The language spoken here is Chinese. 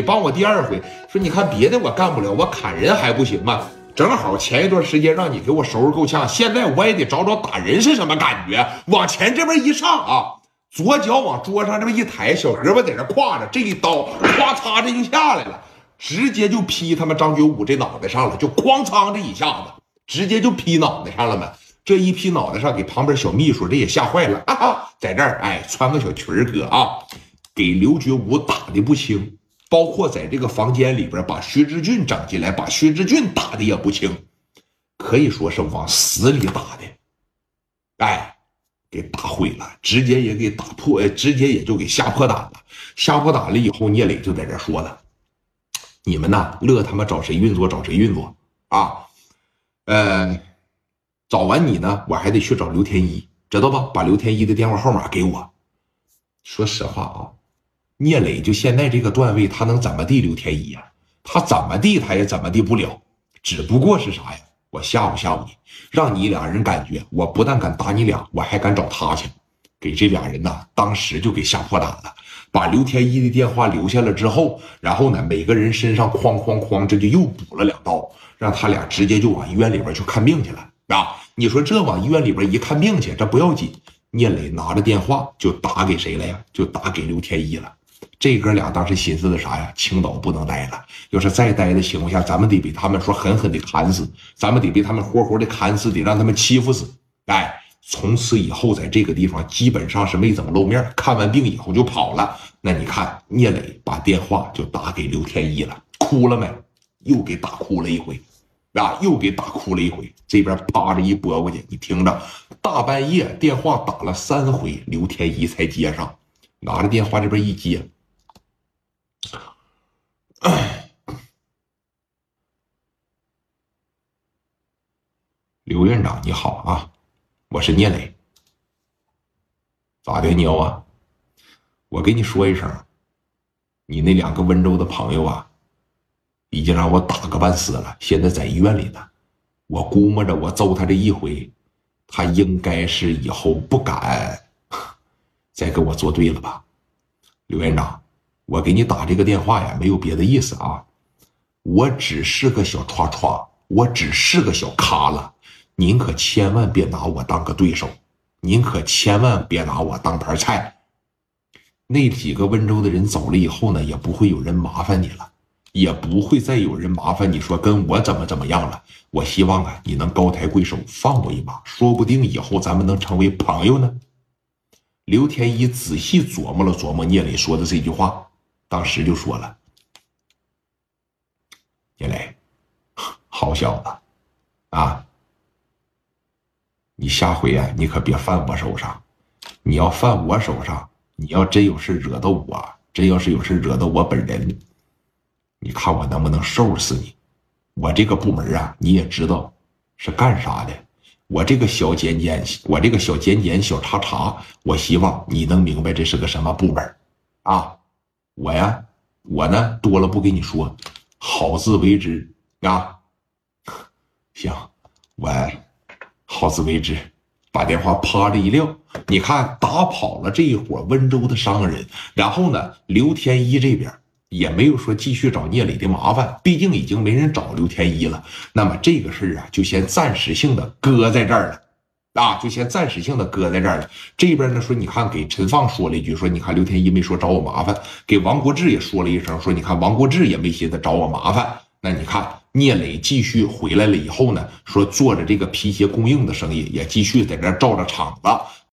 你帮我第二回，说你看别的我干不了，我砍人还不行吗？正好前一段时间让你给我收拾够呛，现在我也得找找打人是什么感觉。往前这边一上啊，左脚往桌上这么一抬，小胳膊在这挎着，这一刀咵嚓这就下来了，直接就劈他妈张觉武这脑袋上了，就哐嚓这一下子，直接就劈脑袋上了嘛。这一劈脑袋上，给旁边小秘书这也吓坏了啊！在这儿哎，穿个小裙儿哥啊，给刘觉武打的不轻。包括在这个房间里边，把薛之俊整进来，把薛之俊打的也不轻，可以说是往死里打的，哎，给打毁了，直接也给打破，直接也就给吓破胆了。吓破胆了以后，聂磊就在这说了：“你们呐，乐他妈找谁运作找谁运作啊！呃，找完你呢，我还得去找刘天一，知道吧？把刘天一的电话号码给我。说实话啊。”聂磊就现在这个段位，他能怎么地？刘天一呀，他怎么地他也怎么地不了。只不过是啥呀？我吓唬吓唬你，让你俩人感觉我不但敢打你俩，我还敢找他去。给这俩人呐，当时就给吓破胆了。把刘天一的电话留下了之后，然后呢，每个人身上哐哐哐，这就又补了两刀，让他俩直接就往医院里边去看病去了啊！你说这往医院里边一看病去，这不要紧。聂磊拿着电话就打给谁了呀？就打给刘天一了。这哥俩当时寻思的啥呀？青岛不能待了，要是再待的情况下，咱们得被他们说狠狠的砍死，咱们得被他们活活的砍死，得让他们欺负死。哎，从此以后，在这个地方基本上是没怎么露面，看完病以后就跑了。那你看，聂磊把电话就打给刘天一了，哭了没？又给打哭了一回，啊，又给打哭了一回。这边趴着一拨过去，你听着，大半夜电话打了三回，刘天一才接上，拿着电话这边一接。刘院长你好啊，我是聂磊。咋的，你啊？我跟你说一声，你那两个温州的朋友啊，已经让我打个半死了，现在在医院里呢。我估摸着我揍他这一回，他应该是以后不敢再跟我作对了吧，刘院长。我给你打这个电话呀，没有别的意思啊，我只是个小歘歘，我只是个小咖了，您可千万别拿我当个对手，您可千万别拿我当盘菜。那几个温州的人走了以后呢，也不会有人麻烦你了，也不会再有人麻烦你说跟我怎么怎么样了。我希望啊，你能高抬贵手，放我一马，说不定以后咱们能成为朋友呢。刘天一仔细琢磨了琢磨聂磊说的这句话。当时就说了：“聂磊，好小子，啊，你下回啊，你可别犯我手上。你要犯我手上，你要真有事惹到我，真要是有事惹到我本人，你看我能不能收拾你？我这个部门啊，你也知道是干啥的。我这个小尖尖，我这个小尖尖小叉叉，我希望你能明白这是个什么部门啊。”我呀，我呢多了不跟你说，好自为之啊。行，我好自为之。把电话啪的一撂，你看打跑了这一伙温州的商人，然后呢，刘天一这边也没有说继续找聂磊的麻烦，毕竟已经没人找刘天一了。那么这个事儿啊，就先暂时性的搁在这儿了。啊，就先暂时性的搁在这儿了。这边呢说，你看给陈放说了一句，说你看刘天一没说找我麻烦，给王国志也说了一声，说你看王国志也没寻思找我麻烦。那你看聂磊继续回来了以后呢，说做着这个皮鞋供应的生意，也继续在这照着场子。